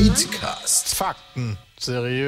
Petecast. Fakten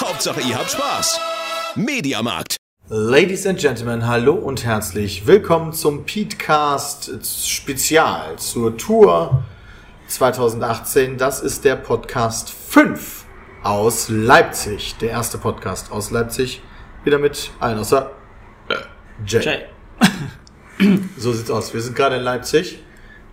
Hauptsache, ihr habt Spaß. Mediamarkt. Ladies and Gentlemen, hallo und herzlich willkommen zum Petecast Spezial zur Tour 2018. Das ist der Podcast 5 aus Leipzig. Der erste Podcast aus Leipzig. Wieder mit allen außer äh, Jay. Jay. So sieht's aus. Wir sind gerade in Leipzig.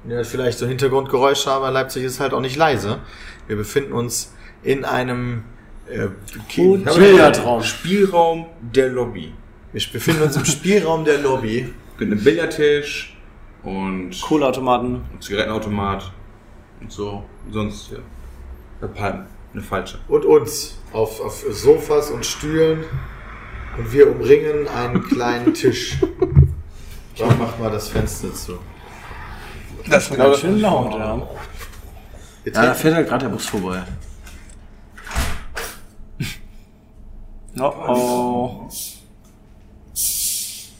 Hört vielleicht so Hintergrundgeräusche, aber Leipzig ist halt auch nicht leise. Wir befinden uns in einem äh, Bildertraum. Spielraum der Lobby. Wir befinden uns im Spielraum der Lobby. Mit einem Billardtisch und Kohleautomaten. einem Zigarettenautomat und so. Sonst ja. Eine Palme. Eine falsche. und uns auf, auf Sofas und Stühlen und wir umringen einen kleinen Tisch. Warum macht mal das Fenster zu? Das ist Ganz schön laut, ja. Da fährt halt gerade der Bus vorbei. Oh oh.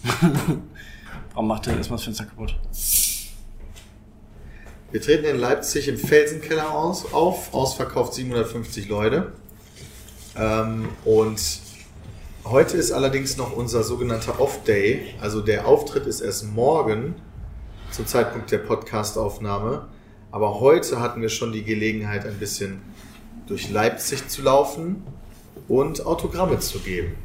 Warum macht der erstmal das Fenster kaputt? wir treten in Leipzig im Felsenkeller aus, auf, ausverkauft 750 Leute. Ähm, und heute ist allerdings noch unser sogenannter Off-Day. Also der Auftritt ist erst morgen zum Zeitpunkt der Podcast-Aufnahme. Aber heute hatten wir schon die Gelegenheit, ein bisschen durch Leipzig zu laufen und Autogramme zu geben.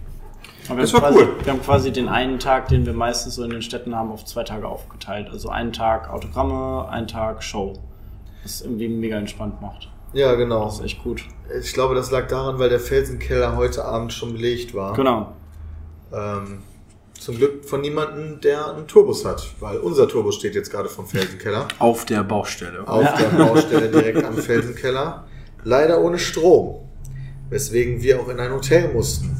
Aber Das wir haben war quasi, cool. Wir haben quasi den einen Tag, den wir meistens so in den Städten haben, auf zwei Tage aufgeteilt. Also einen Tag Autogramme, einen Tag Show. Was irgendwie mega entspannt macht. Ja, genau. Das ist echt gut. Ich glaube, das lag daran, weil der Felsenkeller heute Abend schon belegt war. Genau. Ähm, zum Glück von niemandem, der einen Tourbus hat, weil unser Tourbus steht jetzt gerade vom Felsenkeller Auf der Baustelle. auf der Baustelle direkt am Felsenkeller. Leider ohne Strom, weswegen wir auch in ein Hotel mussten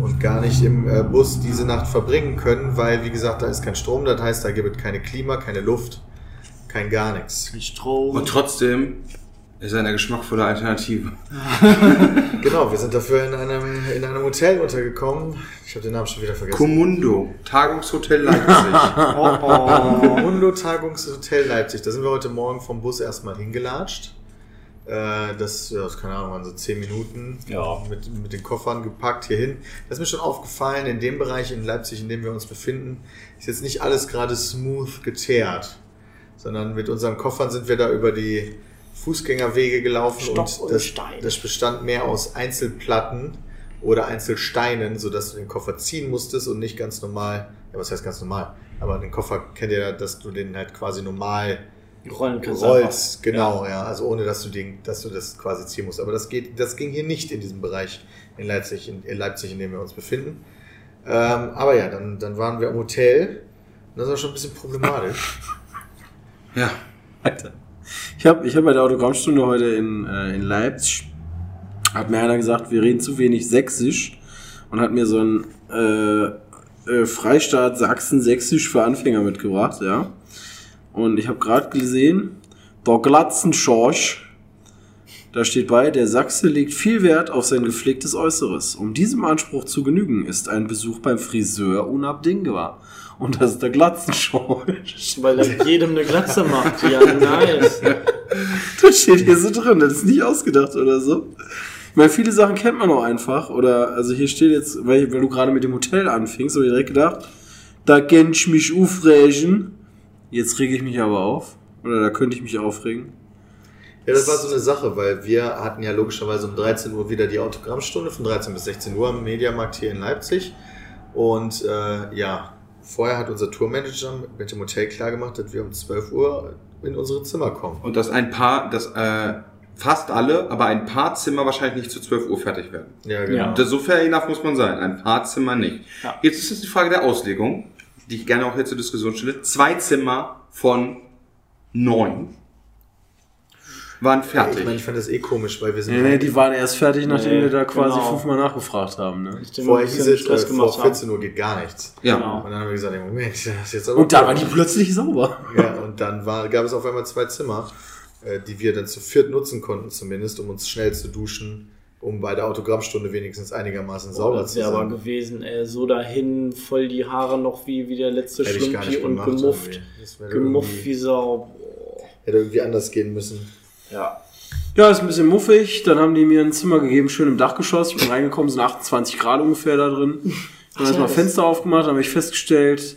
und gar nicht im äh, Bus diese Nacht verbringen können, weil, wie gesagt, da ist kein Strom, das heißt, da gibt es keine Klima, keine Luft, kein gar nichts. Mit Strom. Und trotzdem ist er eine geschmackvolle Alternative. Genau, wir sind dafür in einem, in einem Hotel untergekommen. Ich habe den Namen schon wieder vergessen. Commundo. Tagungshotel Leipzig. Oh oh. Mundo Tagungshotel Leipzig. Da sind wir heute Morgen vom Bus erstmal hingelatscht. Äh, Das, ja, das keine Ahnung, waren so zehn Minuten Ja. mit, mit den Koffern gepackt hierhin. Das ist mir schon aufgefallen, in dem Bereich in Leipzig, in dem wir uns befinden, ist jetzt nicht alles gerade smooth geteert, sondern mit unseren Koffern sind wir da über die Fußgängerwege gelaufen Stock und und das, Stein. das bestand mehr aus Einzelplatten oder Einzelsteinen, sodass du den Koffer ziehen musstest und nicht ganz normal, ja was heißt ganz normal, aber den Koffer kennt ihr ja, dass du den halt quasi normal Rollen kannst rollst, genau, ja. also ohne dass du den, dass du das quasi ziehen musst. Aber das geht, das ging hier nicht in diesem Bereich in Leipzig, in, in Leipzig, in dem wir uns befinden. Ähm, aber ja, dann, dann waren wir im Hotel. Das war schon ein bisschen problematisch. ja. Alter. Ich habe ich hab bei der Autogrammstunde heute in, äh, in Leipzig, hat mir einer gesagt, wir reden zu wenig Sächsisch und hat mir so ein äh, äh, Freistaat Sachsen-Sächsisch für Anfänger mitgebracht, ja. Und ich habe gerade gesehen, der Glatzenschorsch, da steht bei, der Sachse legt viel Wert auf sein gepflegtes Äußeres. Um diesem Anspruch zu genügen, ist ein Besuch beim Friseur unabdingbar. Und das ist der Glatzenschorsch. Weil er jedem eine Glatze macht. Ja, nice. Das steht hier so drin, das ist nicht ausgedacht oder so. Ich meine, viele Sachen kennt man auch einfach. Oder, also hier steht jetzt, weil, weil du gerade mit dem Hotel anfingst, habe ich direkt gedacht, da kenn ich mich aufregen. Jetzt rege ich mich aber auf. Oder da könnte ich mich aufregen. Ja, das war so eine Sache, weil wir hatten ja logischerweise um 13 Uhr wieder die Autogrammstunde von 13 bis 16 Uhr am Mediamarkt hier in Leipzig. Und äh, ja, vorher hat unser Tourmanager mit dem Hotel klargemacht, dass wir um 12 Uhr in unsere Zimmer kommen. Und dass ein paar, dass äh, fast alle, aber ein paar Zimmer wahrscheinlich nicht zu 12 Uhr fertig werden. Ja, Ja. Das, so fair enough muss man sein. Ein paar Zimmer nicht. Ja. Jetzt ist es die Frage der Auslegung, die ich gerne auch hier zur Diskussion stelle. Zwei Zimmer von neun waren fertig. Ich meine, ich fand das eh komisch, weil wir sind Nee, nee, die waren erst fertig, nachdem Nee, wir da quasi genau. fünfmal nachgefragt haben. Ne? Vorher hieß es, äh, Stress vor gemacht haben. 14 Uhr geht gar nichts. ja. Genau. Und dann haben wir gesagt, Moment, das ist jetzt aber Und da war komisch. die plötzlich sauber. Ja, und dann war, gab es auf einmal zwei Zimmer, äh, die wir dann zu viert nutzen konnten, zumindest, um uns schnell zu duschen, um bei der Autogrammstunde wenigstens einigermaßen Oh, sauber das zu wäre aber sein. gewesen, ey, so dahin, voll die Haare noch wie, wie der letzte Hätte ich gar Schlumpi nicht und gemacht. gemufft. Das wäre Gemufft wie Sau. Hätte irgendwie anders gehen müssen. Ja. Ja, ist ein bisschen muffig. Dann haben die mir ein Zimmer gegeben, schön im Dachgeschoss. Ich bin reingekommen, sind 28 Grad ungefähr da drin. Dann erstmal das- Fenster aufgemacht, dann habe ich festgestellt,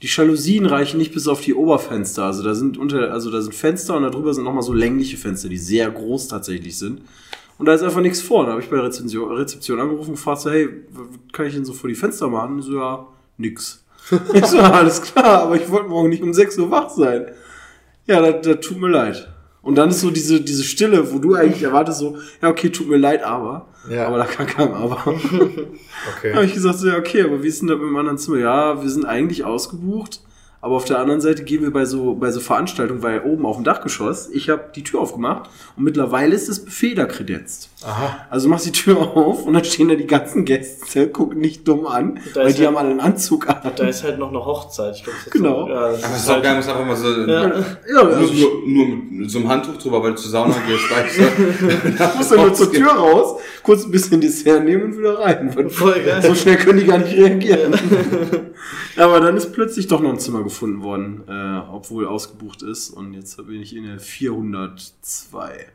die Jalousien reichen nicht bis auf die Oberfenster. Also da sind unter, also da sind Fenster und darüber sind nochmal so längliche Fenster, die sehr groß tatsächlich sind. Und da ist einfach nichts vor. Da habe ich bei der Rezeption, Rezeption angerufen und gefragt, so, hey, kann ich denn so vor die Fenster machen? Und die so, ja, nix. ich so, alles klar, aber ich wollte morgen nicht um 6 Uhr wach sein. Ja, das, das tut mir leid. Und dann ist so diese, diese Stille, wo du eigentlich erwartest, so, ja, okay, tut mir leid, aber. Ja. Aber da kann kein Aber. Okay. habe ich gesagt, so, ja, okay, aber wie ist denn das mit dem anderen Zimmer? Ja, wir sind eigentlich ausgebucht, aber auf der anderen Seite gehen wir bei so, bei so Veranstaltungen, weil oben auf dem Dachgeschoss, ich habe die Tür aufgemacht und mittlerweile ist das Buffet da kredenzt. Aha. Also du machst die Tür auf und dann stehen da die ganzen Gäste, gucken nicht dumm an, Da weil ist die halt- haben alle einen Anzug an. Da ist halt noch eine Hochzeit. Ich glaub, das ist Genau. So, ja, das Aber es ist ist auch halt, geil, muss einfach mal so Ja. Ja, nur, also nur, nur mit so einem Handtuch drüber, weil du zur Sauna gehst, weißt du. muss dann nur zur Tür raus, kurz ein bisschen Dessert nehmen und wieder rein. Voll geil. So schnell können die gar nicht reagieren. Aber dann ist plötzlich doch noch ein Zimmer gefunden worden, äh, obwohl ausgebucht ist. Und jetzt bin ich in der 402.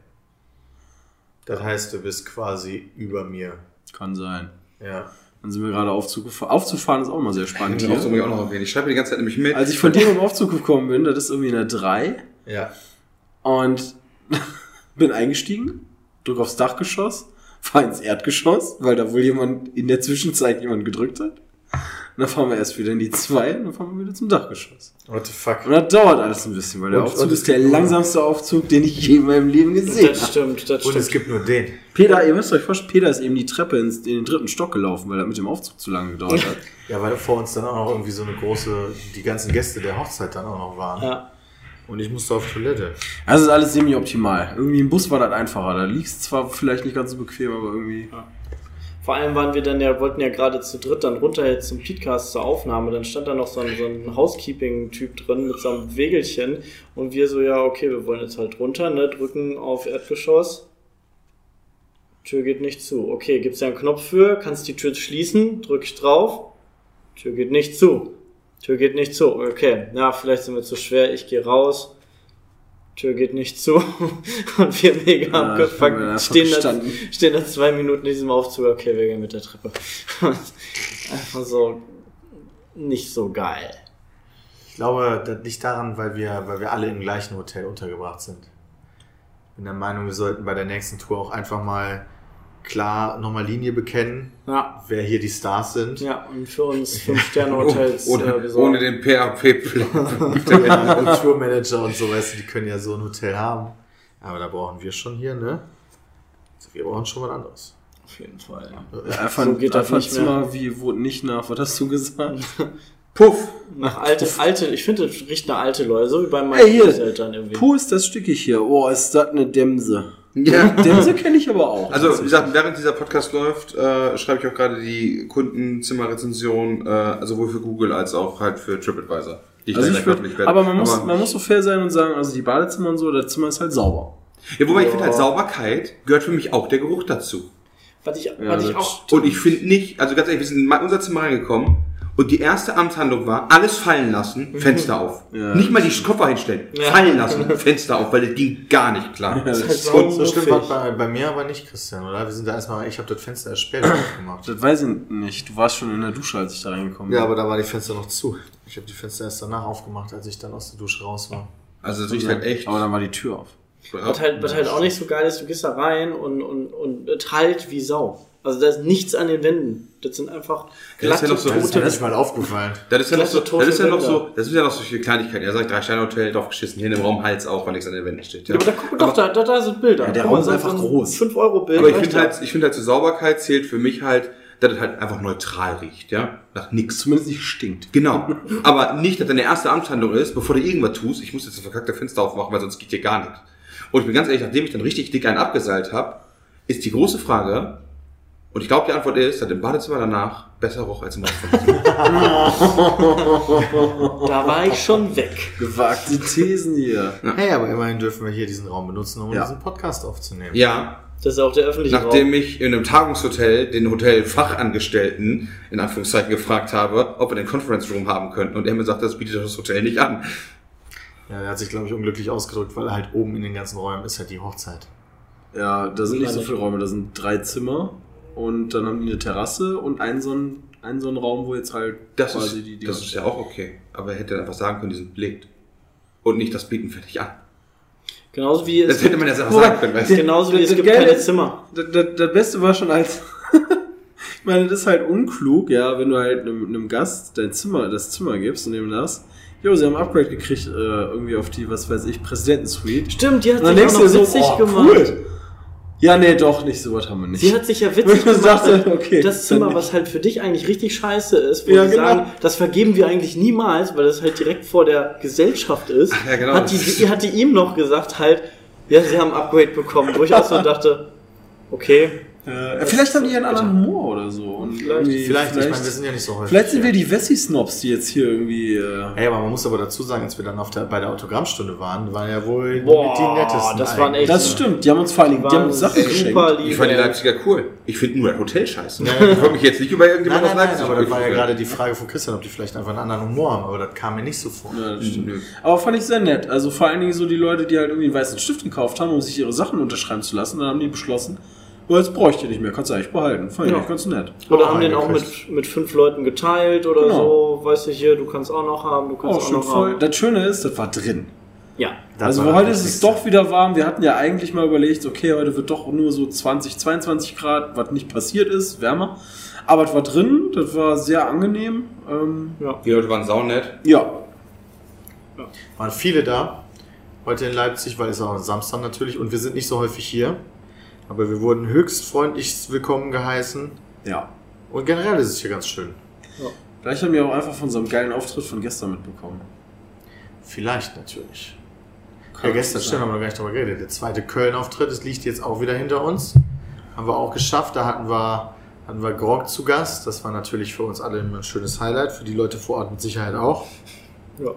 Das heißt, du bist quasi über mir. Kann sein. Ja. Dann sind wir gerade Aufzug gefahren. Aufzufahren ist auch mal sehr spannend Ich auch hier. auch noch erwähnen. Ich schreibe die ganze Zeit nämlich mit. Als ich von dir im Aufzug gekommen bin, das ist irgendwie in der 3. Ja. Und bin eingestiegen, drück aufs Dachgeschoss, fahr ins Erdgeschoss, weil da wohl jemand in der Zwischenzeit jemand gedrückt hat. Und dann fahren wir erst wieder in die 2 und dann fahren wir wieder zum Dachgeschoss. What the fuck? Und das dauert alles ein bisschen, weil der Und- Aufzug und ist der langsamste Aufzug, den ich je in meinem Leben gesehen das habe. stimmt, das Und es stimmt. gibt nur den. Peter, ihr müsst euch vorstellen, Peter ist eben die Treppe ins, in den dritten Stock gelaufen, weil er mit dem Aufzug zu lange gedauert hat. Ja, weil vor uns dann auch noch irgendwie so eine große, die ganzen Gäste der Hochzeit dann auch noch waren. Ja. Und ich musste auf Toilette. Das ist alles semi-optimal. Irgendwie im Bus war das einfacher. Da liegst zwar vielleicht nicht ganz so bequem, aber irgendwie. Vor allem waren wir dann ja, wollten ja gerade zu dritt dann runter jetzt zum Podcast zur Aufnahme. Dann stand da noch so ein, so ein Housekeeping-Typ drin mit so einem Wägelchen. Und wir so, ja, okay, wir wollen jetzt halt runter, ne, drücken auf Erdgeschoss. Tür geht nicht zu. Okay, gibt's ja einen Knopf für, kannst die Tür schließen, drück ich drauf. Tür geht nicht zu. Tür geht nicht zu. Okay, ja, vielleicht sind wir zu schwer, ich gehe raus. Tür geht nicht zu. Und wir mega Ja, abgefuckt stehen da, stehen da zwei Minuten in diesem Aufzug. Okay, wir gehen mit der Treppe. Einfach so nicht so geil. Ich glaube, das liegt daran, weil wir, weil wir alle im gleichen Hotel untergebracht sind. Bin der Meinung, wir sollten bei der nächsten Tour auch einfach mal klar nochmal Linie bekennen, Ja, wer hier die Stars sind. ja und für uns Fünf-Sterne-Hotels ohne, äh, ohne den PHP-Plan. Ja, und Tourmanager und so, weißt du, die können ja so ein Hotel haben. Aber da brauchen wir schon hier, ne? Also wir brauchen schon was anderes. Auf jeden Fall. Ja. Einfach, So geht das einfach nicht Zimmer, wie wurde nicht nach, was hast du gesagt? Puff. Nach alte, alte, ich finde, das riecht nach alte Leute, so wie bei meinen Ey, hier. Großeltern irgendwie. Puh, ist das Stückig hier. Oh, ist das eine Dämse. Ja. Dämse kenne ich aber auch. Also, wie gesagt, während dieser Podcast läuft, äh, schreibe ich auch gerade die Kundenzimmerrezension, äh, sowohl für Google als auch halt für TripAdvisor. Die ich Also ich würd, aber man muss, man muss so fair sein und sagen, also die Badezimmer und so, das Zimmer ist halt sauber. ja, wobei ich finde halt, Sauberkeit gehört für mich auch der Geruch dazu. Was ich, Ja, was ich auch. Und ich finde nicht, also ganz ehrlich, wir sind in unser Zimmer reingekommen und die erste Amtshandlung war, alles fallen lassen, Fenster auf. Ja. nicht mal die Koffer hinstellen, Ja. fallen lassen, Fenster auf, weil das ging gar nicht klar. das ist halt ist- sau- So schlimm war bei, bei mir aber nicht, Christian, oder? Wir sind da erstmal, ich habe das Fenster erst später aufgemacht. Das weiß ich nicht. Du warst schon in der Dusche, als ich da reingekommen bin. Ja, aber da waren die Fenster noch zu. Ich habe die Fenster erst danach aufgemacht, als ich dann aus der Dusche raus war. Also es riecht halt echt. Aber dann war die Tür auf. Was halt, was halt auch nicht so geil ist, du gehst da rein und, und, und halt wie Sau. Also da ist nichts an den Wänden. Das sind einfach Das ist ja glatte, noch so- Das ist tote mal aufgefallen. Das ist ja noch so, das ist ja noch tote so, das ist ja noch so viele Kleinigkeiten. Er sagt drei Sterne Hotel drauf geschissen, hier in dem Raum Hals auch, weil nichts an den Wänden steht. Ja. Aber da guck doch, da, da, da sind Bilder. Ja, der Raum ist einfach ein groß. 5 Euro Bild. Aber ich finde ja. halt, ich finde halt zur Sauberkeit zählt für mich halt, dass es halt einfach neutral riecht, ja, nach nix. Zumindest nicht stinkt. Genau. Aber nicht, dass deine erste Amtshandlung ist, bevor du irgendwas tust, ich muss jetzt das verkackte Fenster aufmachen, weil sonst geht hier gar nichts. Und ich bin ganz ehrlich, nachdem ich dann richtig dick einen abgeseilt habe, ist die große Frage, und ich glaube, die Antwort ist, dass im Badezimmer danach besser roch als im Wohnzimmer. Da war ich schon weg. Gewagte Thesen hier. Hey, aber immerhin dürfen wir hier diesen Raum benutzen, um Ja. diesen Podcast aufzunehmen. ja, Das ist auch der öffentliche nachdem Raum. ich in einem Tagungshotel den Hotelfachangestellten in Anführungszeichen gefragt habe, ob wir den Conference Room haben könnten. Und er mir sagt, das bietet das Hotel nicht an. Ja, er hat sich, glaube ich, unglücklich ausgedrückt, weil halt oben in den ganzen Räumen ist halt die Hochzeit. Ja, da sind nicht so viele Räume, da sind drei Zimmer und dann haben die eine Terrasse und einen so einen, einen, so einen Raum, wo jetzt halt Das, quasi ist, die, die das ist ja auch okay. Aber er hätte einfach sagen können, die sind belegt. Und nicht, das bieten fertig an. Genauso wie es, Das hätte man Wobei, sagen können, weißt du? genauso wie Das- es gibt keine ist- Zimmer. Das, Beste war schon als. ich meine, das ist halt unklug, ja, wenn du halt einem, einem Gast dein Zimmer, das Zimmer gibst und dem das. Jo, sie haben ein Upgrade gekriegt, äh, irgendwie auf die, was weiß ich, Präsidentensuite. Stimmt, die hat sich auch noch witzig so, oh, gemacht. cool. Ja, nee, doch, nicht so was haben wir nicht. Sie hat sich ja witzig gemacht. sagte, okay, das Zimmer, was halt für dich eigentlich richtig scheiße ist, wo Ja, sie genau. sagen, das vergeben wir eigentlich niemals, weil das halt direkt vor der Gesellschaft ist. ja, genau. Hat die, die hat die ihm noch gesagt halt, ja, sie haben ein Upgrade bekommen, wo ich auch so dachte, okay, äh, vielleicht haben die ja einen anderen Humor oder so. Und irgendwie- Vielleicht, ich meine, wir sind ja nicht so häufig. Vielleicht sind wir die Wessi-Snobs, die jetzt hier irgendwie. Äh, Hey, aber man muss aber dazu sagen, als wir dann auf der, bei der Autogrammstunde waren, waren ja wohl Boah, die nettesten. das waren echt- das stimmt, die haben uns vor allen Dingen die haben uns Sachen geschenkt. lieb. Ich fand die. Leipziger cool. Ich finde nur das Hotel scheiße. Ich wollte mich jetzt nicht über Nein, irgendjemand nein, aus Leipzig aber das war ja gerade die Frage von Christian, ob die vielleicht einfach einen anderen Humor haben, aber das kam mir nicht so vor. Ja, das stimmt. Nö. Aber fand ich sehr nett. Also vor allen Dingen so die Leute, die halt irgendwie einen weißen Stift gekauft haben, um sich ihre Sachen unterschreiben zu lassen, dann haben die beschlossen, oh, jetzt bräuchte ich nicht mehr, kannst du eigentlich behalten. Fand ich Ja. ganz nett. Oder Oh, haben den auch mit, mit fünf Leuten geteilt oder Genau. so, weißt du hier, du kannst auch noch haben, du kannst Oh, auch noch voll. haben. Das Schöne ist, das war drin. Ja. Das also heute ist es doch wieder warm. Wir hatten ja eigentlich mal überlegt, okay, heute wird doch nur so 20, 22 Grad, was nicht passiert ist, wärmer. Aber es war drin, das war sehr angenehm. Ähm, Die Leute waren saunett. ja, waren viele da. Heute in Leipzig, weil es auch Samstag natürlich und wir sind nicht so häufig hier. Aber wir wurden höchst freundlich willkommen geheißen. ja. Und generell ist es hier ganz schön. Vielleicht haben wir auch einfach von so einem geilen Auftritt von gestern mitbekommen. Vielleicht natürlich. Kann Ja, gestern stimmt, haben wir noch gar nicht drüber geredet. Der zweite Köln-Auftritt, das liegt jetzt auch wieder hinter uns. Haben wir auch geschafft. Da hatten wir, hatten wir Grog zu Gast. Das war natürlich für uns alle immer ein schönes Highlight. Für die Leute vor Ort mit Sicherheit auch. ja.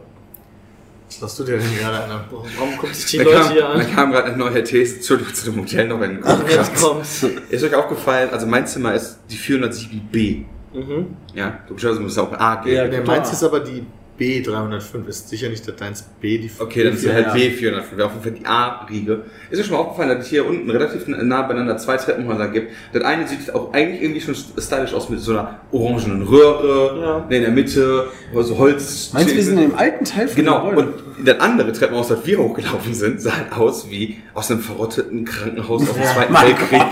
Was hast du dir denn gerade an Warum gucken sich die Da Leute kam, hier da an? kam gerade eine neue These zu, zu dem Hotel noch in Kopf. Jetzt kommt's. Ist euch aufgefallen, also mein Zimmer ist die 407b. Mhm. Ja, logischerweise muss es auch ein A geben. Ja, Der meins ist aber die B305. Ist sicher nicht, dass deins B die Okay, dann ist Ja, halt ja. B405, auf jeden Fall die A-Riege. Ist euch schon mal aufgefallen, dass es hier unten relativ nah beieinander zwei Treppenhäuser gibt? Das eine sieht auch eigentlich irgendwie schon stylisch aus mit so einer orangenen Röhre, Ja. in der Mitte, so Holz. Meinst du, wir sind in dem alten Teil von Genau, und das andere Treppenhaus, das wir hochgelaufen sind, sah halt aus wie aus einem verrotteten Krankenhaus aus dem Zweiten Weltkrieg.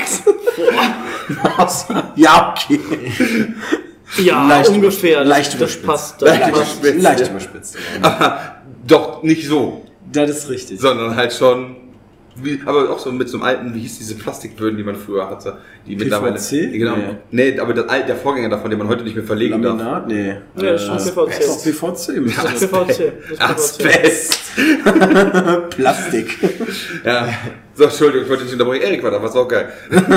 ja, okay. Ja, Leicht ungefähr. Das, leicht das überspitzt. passt. Das Leicht passt. überspitzt. Leicht ja. überspitzt. Aber doch nicht so, Das ist richtig. sondern halt schon, wie, aber auch so mit so einem alten, wie hieß diese Plastikböden, die man früher hatte, die mittlerweile, PVC? genau, Nee. nee, aber das, alte- der Vorgänger davon, den man heute nicht mehr verlegen darf. Laminat? Nee. Ja, das ist schon Äh, PVC. Doch, PVC. müsste Das das ist PVC. Das ist PVC. Asbest. Plastik. Ja. So, Entschuldigung, ich wollte dich unterbrechen. Erik war da, was auch geil. Ja,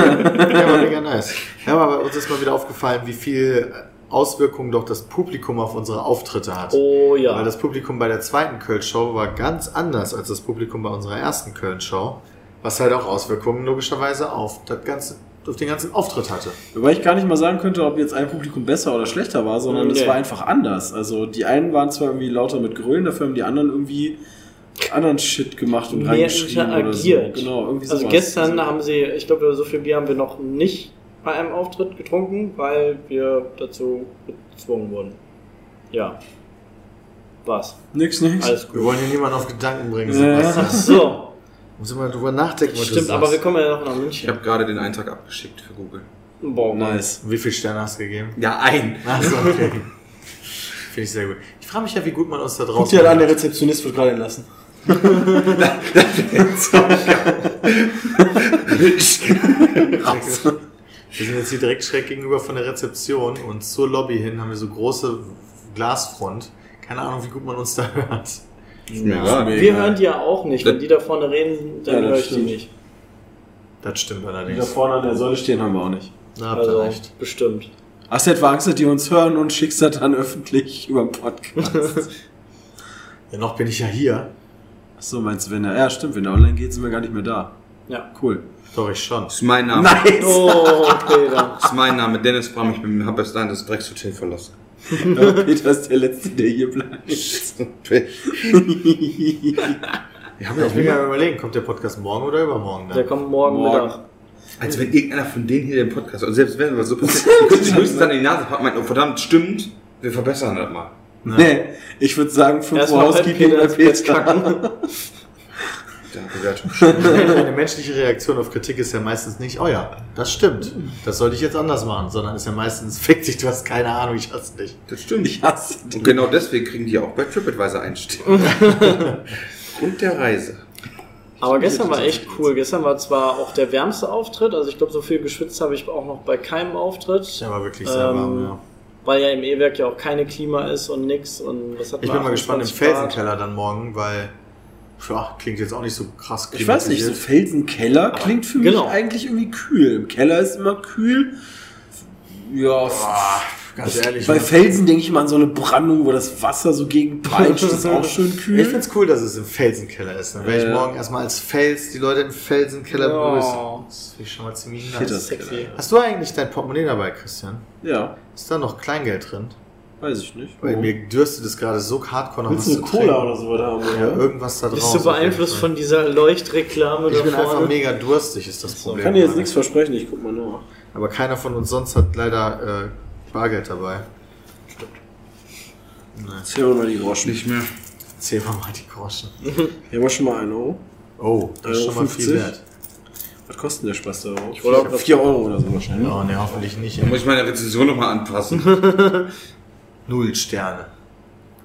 war mega nice. Ja, aber uns ist mal wieder aufgefallen, wie viel Auswirkungen doch das Publikum auf unsere Auftritte hat. Oh Weil ja. das Publikum bei der zweiten Köln-Show war ganz anders als das Publikum bei unserer ersten Köln-Show. Was halt auch Auswirkungen logischerweise auf, das ganze, auf den ganzen Auftritt hatte. Wobei ich gar nicht mal sagen könnte, ob jetzt ein Publikum besser oder schlechter war, sondern es Nee. war einfach anders. Also die einen waren zwar irgendwie lauter mit Grölen, dafür haben die anderen irgendwie anderen Shit gemacht und Mehr reingeschrieben oder so. interagiert. Genau, irgendwie Also sowas. gestern Also- haben sie, ich glaube, so viel Bier haben wir noch nicht bei einem Auftritt getrunken, weil wir dazu gezwungen wurden. Ja. Was? Nix, nix. Alles Wir gut. wollen hier niemanden auf Gedanken bringen. Ja. Sebastian. Ach so. Muss immer drüber nachdenken, was du Stimmt, aber wir sagst. kommen ja noch nach Ich München. habe gerade den Eintrag abgeschickt für Google. Boah, Nice. Wie viele Sterne hast du gegeben? Ja, ein. Achso, okay. Finde ich sehr gut. Ich frage mich ja, wie gut man uns da draußen. Guck dir an, der Rezeptionist wird gerade entlassen. Wir sind jetzt hier direkt schräg gegenüber von der Rezeption und zur Lobby hin haben wir so große Glasfront. Keine Ahnung, wie gut man uns da hört. Egal. Wir hören die ja auch nicht. Wenn die da vorne reden, dann Ja, das höre ich die nicht. Das stimmt Die da allerdings. vorne an der Säule stehen haben wir auch nicht. Da habt ihr Also, recht. bestimmt. Hast du etwa Angst, dass die uns hören und schickst das dann öffentlich über den Podcast? Ja, noch bin ich ja hier. Achso, meinst du, wenn er. Ja, stimmt, wenn er online geht, sind wir gar nicht mehr da. Ja. Cool. Doch, ich schon. Das ist mein Name. Nice! Oh, okay, dann. Das ist mein Name. Dennis Bram. Ich bin, hab bis dahin das Dreckshotel verlassen. Peter ist der Letzte, der hier bleibt. Ja, ich bin ja überlegen, kommt der Podcast morgen oder übermorgen Der dann? kommt morgen, Morgen. Mittag. Als wenn irgendeiner von denen hier den Podcast, und selbst wenn was so passiert, die können sich höchstens an die Nase packen, meinen, oh verdammt, stimmt, wir verbessern das mal. Nee, ich würde sagen, 5 Uhr Housekeeping Peter bei Peter. Ja, Bewertung. Eine menschliche Reaktion auf Kritik ist ja meistens nicht, oh ja, das stimmt. Das sollte ich jetzt anders machen, sondern ist ja meistens, fick dich, du hast keine Ahnung, ich hasse dich. Das stimmt. Ich hasse dich. Und genau deswegen kriegen die auch bei TripAdvisor einstehen. Und der Reise. Aber gestern war echt cool. Gestern war zwar auch der wärmste Auftritt, also ich glaube, so viel geschwitzt habe ich auch noch bei keinem Auftritt. Ja, war wirklich sehr Ähm, warm, ja. Weil ja im E-Werk ja auch keine Klima ist und nix. Und was hat Ich bin mal gespannt im 28 Grad? Felsenkeller dann morgen, weil, ja, klingt jetzt auch nicht so krass Ich weiß nicht, so. Felsenkeller klingt für genau. mich eigentlich irgendwie kühl. Im Keller ist immer kühl. Ja, Ganz ehrlich. bei ne? Felsen denke ich mal an so eine Brandung, wo das Wasser so gegen peitscht. Das ist auch schön kühl. Ich find's cool, dass es im Felsenkeller ist. Dann werde ich morgen erstmal als Fels die Leute im Felsenkeller Ja. begrüßen. Das finde ich schon mal ziemlich nice. Hast du eigentlich dein Portemonnaie dabei, Christian? ja, Ist da noch Kleingeld drin? Weiß ich nicht. Weil mir dürstet es gerade so hardcore noch Willst was du zu Cola trinken. oder so da haben? Ja, Oder? irgendwas da drauf. Bist du beeinflusst von dieser Leuchtreklame Ich da bin vorne? einfach mega durstig, ist das Ich Problem. kann dir jetzt nichts versprechen, ich guck mal nach. Aber keiner von uns sonst hat leider äh, Bargeld dabei. Zähl mal die Groschen. Nicht mehr. Zähl mal mal die Groschen. Hier haben wir schon mal einen Euro. Oh, das ist schon mal 1,50. viel wert. Was kostet denn der Spaß da? Ich wollte auch- 4 Euro oder so wahrscheinlich. Oh, ne, hoffentlich nicht. Da muss ich meine Rezension nochmal anpassen. Null Sterne.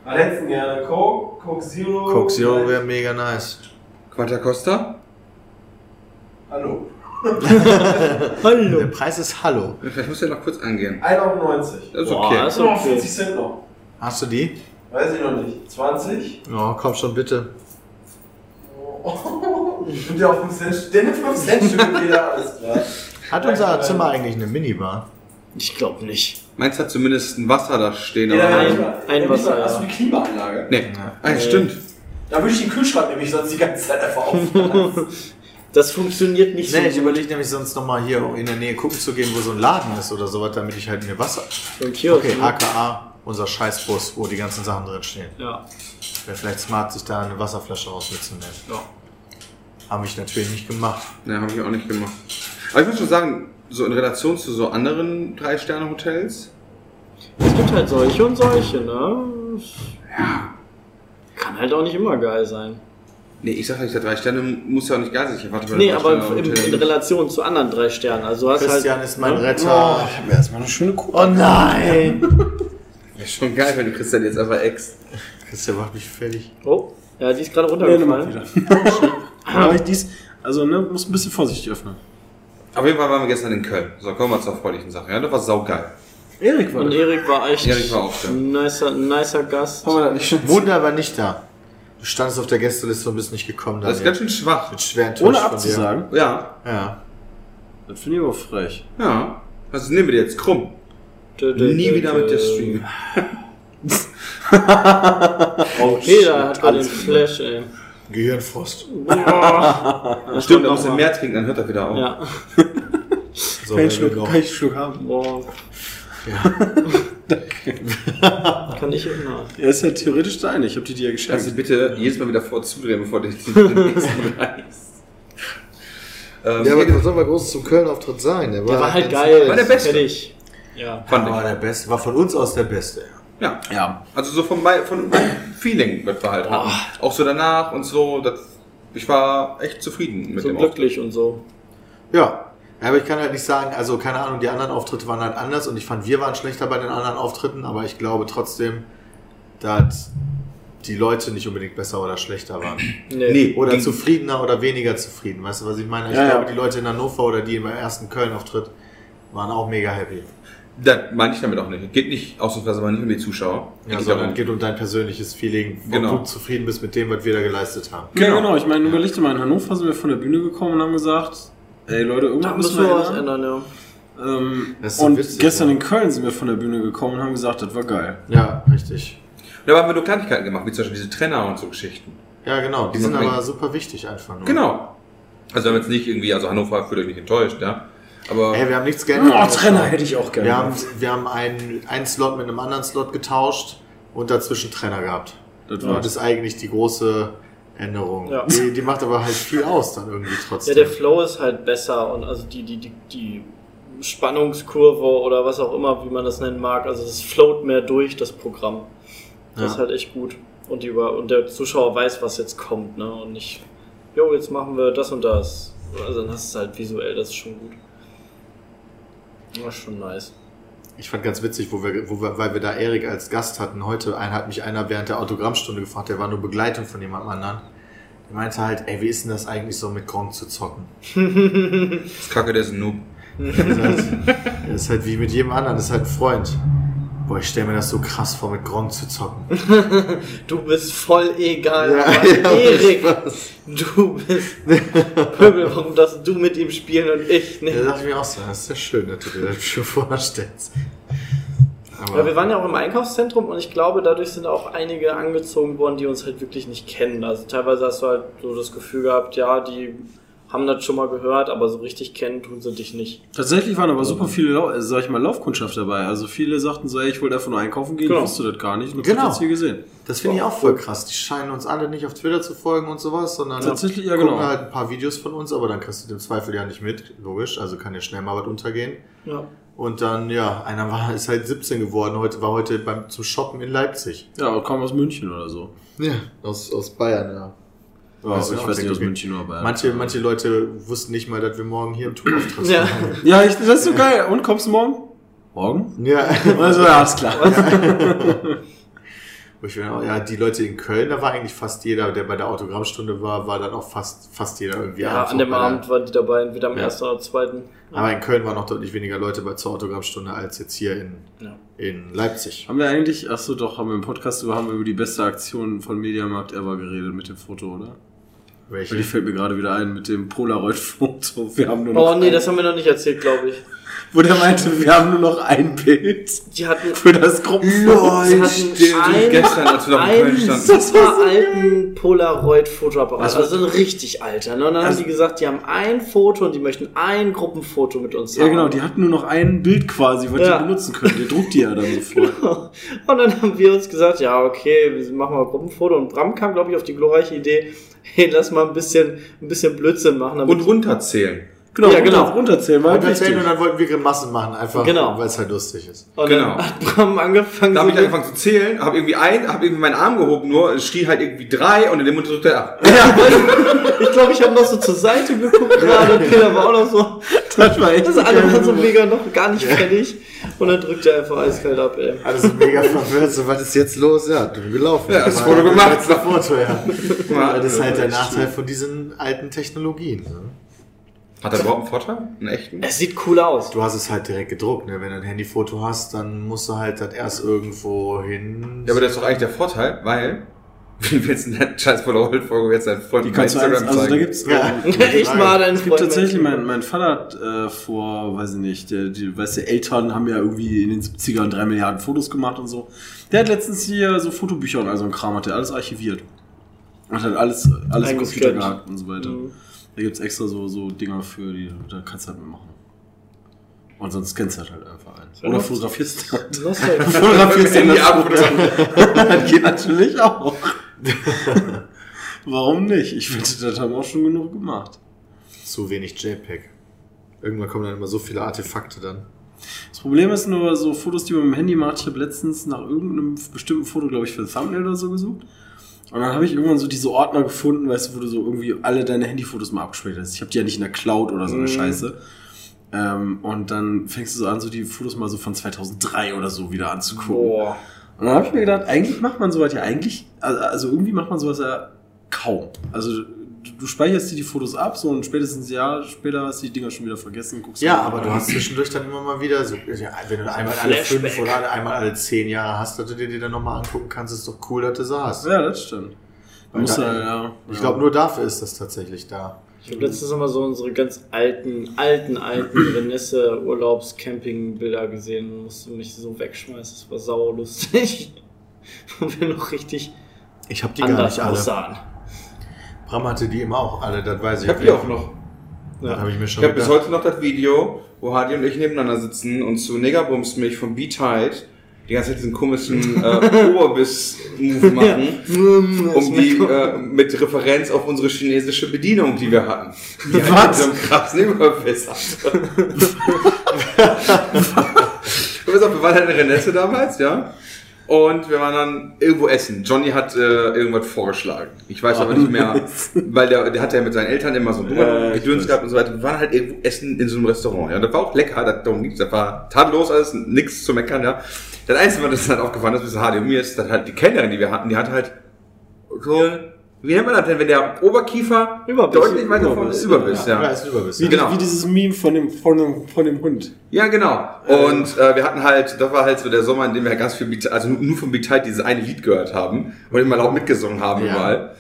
Hätten gerne Coke, Coke Zero. Coke Zero wäre mega nice. Quanta Costa? Hallo. Hallo. Der Preis ist Hallo. Vielleicht muss ich noch kurz angehen. 1,90 Euro. Das ist Boah, okay. das ist okay. Cent noch. Hast du die? Weiß ich noch nicht. 20? Oh, komm schon bitte. Und ja, 5 Cent. Denn 5 Cent Stück wieder, alles klar. Hat unser Zimmer eigentlich eine Minibar? Ich glaube nicht. Meins hat zumindest ein Wasser da stehen. Ja, aber ein- ja, ein ja, Wasser, Hast ja. du die Klimaanlage? nee. Ah, stimmt. Da würde ich den Kühlschrank nämlich sonst die ganze Zeit einfach aufmachen. Das funktioniert nicht Nee, ich so überlege nämlich sonst nochmal hier in der Nähe gucken zu gehen, wo so ein Laden ist oder sowas, damit ich halt mir Wasser. so ein Kiosk. Okay, ne? AKA, unser Scheißbus, wo die ganzen Sachen drin stehen. Ja. Wäre vielleicht smart, sich da eine Wasserflasche raus mitzunehmen. ja. Habe ich natürlich nicht gemacht. Ne, habe ich auch nicht gemacht. Aber ich muss schon sagen, so in Relation zu so anderen Drei-Sterne-Hotels, Es gibt halt solche und solche, ne? Ja. Kann halt auch nicht immer geil sein. nee, ich sag nicht, der drei Sterne muss ja auch nicht geil sein. Ich erwarte Nee, aber in, in Relation zu anderen drei Sternen. Also du hast Christian halt, ist mein ne? Retter. ich habe mir erstmal eine schöne Kuh. Oh nein! Wäre schon geil, wenn du Christian jetzt einfach ex. Christian macht mich fertig. Oh, ja, die ist gerade Nee, runtergefallen. wieder. Aber ich dies, also ne, muss ein bisschen vorsichtig öffnen. Auf jeden Fall waren wir gestern in Köln. So, kommen wir zur erfreulichen Sache. Ja, das war saugeil. Erik war Und da. Erik war echt Erik war auch da. ein nicer, nicer Gast. Haben wir das nicht schon Wunder war nicht da. Du standest auf der Gästeliste und bist nicht gekommen. Das ist Daniel. ganz schön schwach. Mit schweren Ohne abzusagen? Ja. Ja. Das finde ich aber frech. ja. Was nehmen wir dir jetzt krumm? Dö, dö, Nie dö, wieder dö. mit dir streamen. Okay, da hat er den Flash, ey. Gehirnfrost. Stimmt, da muss er mehr trinken, dann hört er wieder auf. Ja. So, Kein wenn Schluck, noch- kann ich einen Schluck haben. Boah. Kann ich immer. Er ist ja theoretisch deine. Ich habe die dir ja Kannst geschenkt. du bitte jedes Mal wieder vorzudrehen, bevor du den nächsten reißt. Ähm, Ja, aber was soll mal groß zum Köln-Auftritt sein? Der Der war halt geil. War der Beste. Fertig. Ja. fand War der Beste. War von uns aus der Beste. Ja. Ja. Also so von, mein- von meinem Feeling, was wir halt hatten. Auch so danach und so. Das, ich war echt zufrieden mit So dem glücklich und so. Ja. Ja, aber ich kann halt nicht sagen, also keine Ahnung, die anderen Auftritte waren halt anders und ich fand, wir waren schlechter bei den anderen Auftritten, aber ich glaube trotzdem, dass die Leute nicht unbedingt besser oder schlechter waren. Nee, Oder ging- zufriedener oder weniger zufrieden. Weißt du, was ich meine? Ich Ja, glaube, ja. die Leute in Hannover oder die beim ersten Köln-Auftritt waren auch mega happy. Das meine ich damit auch nicht. Geht nicht ausnahmsweise mal nicht um die Zuschauer. Ja, Geht sondern darum- es geht um dein persönliches Feeling, ob Genau. du zufrieden bist mit dem, was wir da geleistet haben. Ja, Genau. genau. Ich meine, überleg dir mal, in Hannover sind wir von der Bühne gekommen und haben gesagt, ey Leute, Da irgendwas müssen müssen wir was ändern. ja. Ähm, Das ist so und witzig, gestern ja. in Köln sind wir von der Bühne gekommen und haben gesagt, das war geil. Ja, richtig. Da haben wir nur Kleinigkeiten gemacht, wie zum Beispiel diese Trenner und so Geschichten. Ja, genau. Die Die sind aber super wichtig einfach nur. Genau. Also wir haben jetzt nicht irgendwie, also Hannover fühlt euch nicht enttäuscht, ja. Aber Ey, wir haben nichts geändert. Oh, Trenner hätte ich auch gerne. Wir haben, wir haben einen, einen Slot mit einem anderen Slot getauscht und dazwischen Trenner gehabt. Das Und war das ist eigentlich die große Änderung. Ja. Die, die macht aber halt viel aus dann irgendwie Ja, trotzdem. der Flow ist halt besser und also die, die, die, die Spannungskurve oder was auch immer, wie man das nennen mag, also es float mehr durch das Programm. Das Ja. ist halt echt gut. Und, die, über- und der Zuschauer weiß, was jetzt kommt, ne? Und nicht, jo, jetzt machen wir das und das. Also dann hast du es halt visuell, das ist schon gut. Das ist schon nice. Ich fand ganz witzig, wo wir, wo wir, weil wir da Erik als Gast hatten. Heute ein, hat mich einer während der Autogrammstunde gefragt, der war nur Begleitung von jemand anderen. Der meinte halt, ey, wie ist denn das eigentlich so mit Gronk zu zocken? das Kacke, der ist ein Noob. Das ist halt, das ist halt wie mit jedem anderen, das ist halt ein Freund. Boah, ich stelle mir das so krass vor, mit Gronk zu zocken. Du bist voll egal. Ja, ja, Erik, du bist Pöbel, warum darfst du mit ihm spielen und ich nicht? Da dachte ich mir auch so, das ist ja schön, dass du dir das schon vorstellst. Aber Ja, wir waren ja auch im Einkaufszentrum und ich glaube, dadurch sind auch einige angezogen worden, die uns halt wirklich nicht kennen. Also teilweise hast du halt so das Gefühl gehabt, ja, die haben das schon mal gehört, aber so richtig kennen tun sie dich nicht. Tatsächlich waren aber super viele, äh, sag ich mal, Laufkundschaft dabei. Also viele sagten so, ey, ich wollte einfach nur einkaufen gehen, Genau. ich wusste das gar nicht. Und hab Genau. das hier gesehen. das finde ich auch voll krass. Die scheinen uns alle nicht auf Twitter zu folgen und sowas, sondern Tatsächlich, ja, gucken genau. halt ein paar Videos von uns, aber dann kriegst du im Zweifel ja nicht mit, logisch. Also kann ja schnell mal was untergehen. Ja. Und dann, ja, einer war, ist halt 17 geworden, heute war heute beim, zum Shoppen in Leipzig. Ja, aber kam aus München oder so. Ja, aus, aus Bayern, ja. Ja, Weißt du ich weiß nicht aus. München Bayern. Manche, manche Leute wussten nicht mal, dass wir morgen hier einen Tourauftritt Ja. haben. Ja, ich, das ist so geil. Und kommst du morgen? Morgen? Ja. Also, ja, ist klar. Wo ich mir auch, ja, die Leute in Köln, da war eigentlich fast jeder, der bei der Autogrammstunde war, war dann auch fast, fast jeder irgendwie Ja, an dem Abend waren die dabei, entweder am Ja. ersten oder zweiten. Aber in Köln waren noch deutlich weniger Leute bei zur Autogrammstunde als jetzt hier in, Ja. in Leipzig. Haben wir eigentlich, ach so, doch, haben wir im Podcast über, haben wir über die beste Aktion von Mediamarkt ever geredet mit dem Foto, oder? Welche? Die fällt mir gerade wieder ein mit dem Polaroid-Foto. Wir haben nur noch Oh nee, ein, das haben wir noch nicht erzählt, glaube ich. wo der meinte, wir haben nur noch ein Bild Die hatten für das Gruppenfoto. Sie hatten stimmt. ein, Gestern, als wir noch in Köln einen standen. super alten Polaroid-Fotoapparat. Das Also ein richtig alter. Ne? Und dann haben Also- die gesagt, die haben ein Foto und die möchten ein Gruppenfoto mit uns Ja, haben. genau, die hatten nur noch ein Bild quasi, was Ja. die benutzen können. Der druckt die ja dann sofort. Und dann haben wir uns gesagt, ja, okay, wir machen mal ein Gruppenfoto. Und Bram kam, glaube ich, auf die glorreiche Idee, hey, lass mal ein bisschen, ein bisschen Blödsinn machen. Und runterzählen. Genau, Ja, runter- genau. runterzählen, war Und, halt und dann wollten wir Grimassen machen, einfach, Genau. weil es halt lustig ist. Und Genau. dann hat Bram angefangen, Da habe ich angefangen zu zählen, habe irgendwie ein, habe irgendwie meinen Arm gehoben nur, es schrie halt irgendwie drei und in dem Mund drückte er ab. ich glaube, ich habe noch so zur Seite geguckt gerade und Peter war auch noch so. Das war echt Das ist alle waren so mega noch gar nicht fertig. Und dann drückt er einfach eiskalt ab, ey. Alle sind mega verwirrt, so, was ist jetzt los? Ja, du gelaufen. Ja, das War Foto gemacht. Das Foto, ja. Ja, das ist halt der Nachteil von diesen alten Technologien. Hat er überhaupt einen Vorteil? Einen echten? Es sieht cool aus. Du hast es halt direkt gedruckt, ne? Wenn du ein Handyfoto hast, dann musst du halt das erst irgendwo hin. Ja, aber das ist doch eigentlich der Vorteil, weil, wenn wir jetzt in der scheiß Polaroid-Folge jetzt deinen Freunden Die kannst du eins, also da gibt's, Ja. äh, Echt mal deinen Es gibt Freund tatsächlich, mein, mein Vater hat äh, vor, weiß ich nicht, der, die, weißt du, Eltern haben ja irgendwie in den 70ern drei Milliarden Fotos gemacht und so. Der hat letztens hier so Fotobücher und all so ein Kram, hat der alles archiviert. Und hat alles, alles im Computer gehackt und so weiter. Mhm. Da gibt's extra so, so Dinger für, die, da kannst du halt mitmachen. Und sonst scannst du halt, halt einfach ein. Oder fotografierst du halt. Fotografierst Handy das ab Foto. oder Das geht natürlich auch. Warum nicht? Ich finde, das haben auch schon genug gemacht. Zu wenig JPEG. Irgendwann kommen dann immer so viele Artefakte dann. Das Problem ist nur, so Fotos, die man mit dem Handy macht, ich habe letztens nach irgendeinem bestimmten Foto, glaube ich, für ein Thumbnail oder so gesucht. Und dann habe ich irgendwann so diese Ordner gefunden, weißt du, wo du so irgendwie alle deine Handyfotos mal abgespeichert hast. Ich habe die ja nicht in der Cloud oder so eine Scheiße. Ähm, und dann fängst du so an, so die Fotos mal so von 2003 oder so wieder anzugucken. Boah. Und dann habe ich mir gedacht, eigentlich macht man sowas ja eigentlich, also- also irgendwie macht man sowas ja kaum. Also du, du speicherst dir die Fotos ab, so und spätestens ein Jahr später hast du die Dinger schon wieder vergessen. Guckst Ja, mal. aber du hast zwischendurch dann immer mal wieder so, ja, wenn du einmal alle fünf oder einmal alle zehn Jahre hast, dass du dir die dann nochmal angucken kannst, ist doch cool, dass du saßt. Ja, das stimmt. Da- ja, ja, Ich glaube, nur dafür ist das tatsächlich da. Ich habe letztens immer so unsere ganz alten, alten, alten Renesse-Urlaubs-Camping-Bilder gesehen und musste mich so wegschmeißen. Das war saulustig. Und wir noch richtig Ich habe die gar anders nicht alle. aussahen. Bram hatte die immer auch alle, das weiß ich. Ich habe die auch noch. Das habe ich mir Ich schon habe bis heute noch das Video, wo Hardy und ich nebeneinander sitzen und zu Negabums mich von B-Tide die ganze Zeit diesen komischen äh, Oberbiss-Move machen, um die äh, mit Referenz auf unsere chinesische Bedienung, die wir hatten. Die halt so einen krassen Überbiss hatte. Wir waren halt in Renesse damals, ja. Und wir waren dann irgendwo essen. Johnny hat äh, irgendwas vorgeschlagen. Ich weiß aber nicht mehr, weil der, der hatte ja mit seinen Eltern immer so ein ich Gedöns gehabt und so weiter. Wir waren halt irgendwo essen in so einem Restaurant. Ja, und das war auch lecker, das, darum ging's. das war tadellos alles, nichts zu meckern, ja. Das Einzige, was uns halt aufgefallen ist, und mir ist, dass halt die Kellnerin, die wir hatten, die hatte halt so, wie nennt man das denn, wenn der Oberkiefer Überbiss. deutlich weiter vorne ist? Überbiss, ja. Ja, ist Überbiss. Wie, Genau. wie dieses Meme von dem, von dem, von dem Hund. Ja, genau. Und äh, wir hatten halt, das war halt so der Sommer, in dem wir ganz viel, Beat- also nur- von Big Tide dieses eine Lied gehört haben und immer laut mitgesungen haben Ja. überall.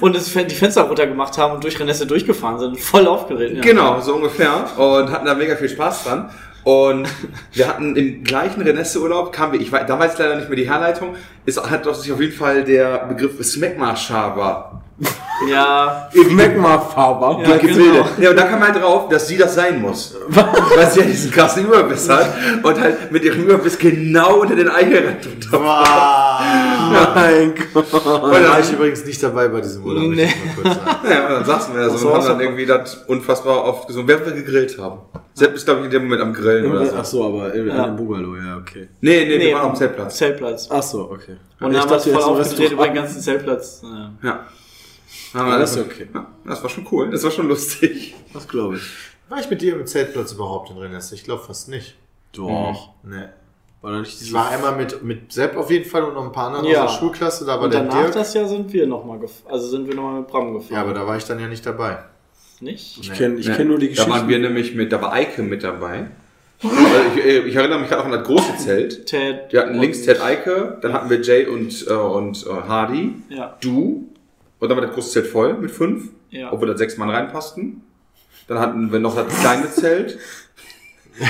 Und das, die Fenster runtergemacht haben und durch Renesse durchgefahren sind. Voll aufgeregt. Ja. Genau, so ungefähr. Und hatten da mega viel Spaß dran. Und wir hatten im gleichen Renesse-Urlaub, kamen wir, ich weiß, da ich leider nicht mehr die Herleitung, ist, hat doch sich auf jeden Fall der Begriff Smegma-Schaber Ja. Magma-Faber. Ja, gebildet. genau. Ja, und da kam halt drauf, dass sie das sein muss. Weil sie ja diesen krassen Überbiss hat und halt mit ihrem Überbiss genau unter den Eichelrand Wow. Mein Gott. Da war ich übrigens nicht dabei bei diesem Urlaub. Nee. ich mal. Ja, und dann saßen wir da so so, und haben so. dann irgendwie das unfassbar oft gesungen, während wir gegrillt haben. Sepp ist, glaube ich, in dem Moment am Grillen oder so. Ach so, aber in Ja. einem Bungalow, ja, okay. Nee, nee, wir Nee, waren auf dem Zeltplatz. Zeltplatz. Ach so, okay. Und Ich dann haben wir voll aufgedreht über den ganzen Zeltplatz. Ja. Ja. Ja, das ist okay. ja, das war schon cool. Das war schon lustig. Das glaube ich. War ich mit dir im Zeltplatz überhaupt in Rennes? Ich glaube fast nicht. Doch. Nee. War da nicht Ich war einmal mit, mit Sepp auf jeden Fall und noch ein paar anderen Ja. aus der Schulklasse. Da war Und der danach Dirk. das Jahr sind wir nochmal gefahren. Also sind wir nochmal mit Bram gefahren. Ja, aber da war ich dann ja nicht dabei. Nicht? Ich kenne ich kenn nur die Da Geschichte. waren wir nämlich mit, da war Eike mit dabei. Ich, äh, ich erinnere mich gerade auch an das große Zelt. Ted. Wir hatten links Ted Eike, dann hatten wir Jay und, äh, und äh, Hardy, Ja. du, und dann war das große Zelt voll mit fünf, Ja. obwohl da sechs Mann reinpassten. Dann hatten wir noch das kleine Zelt.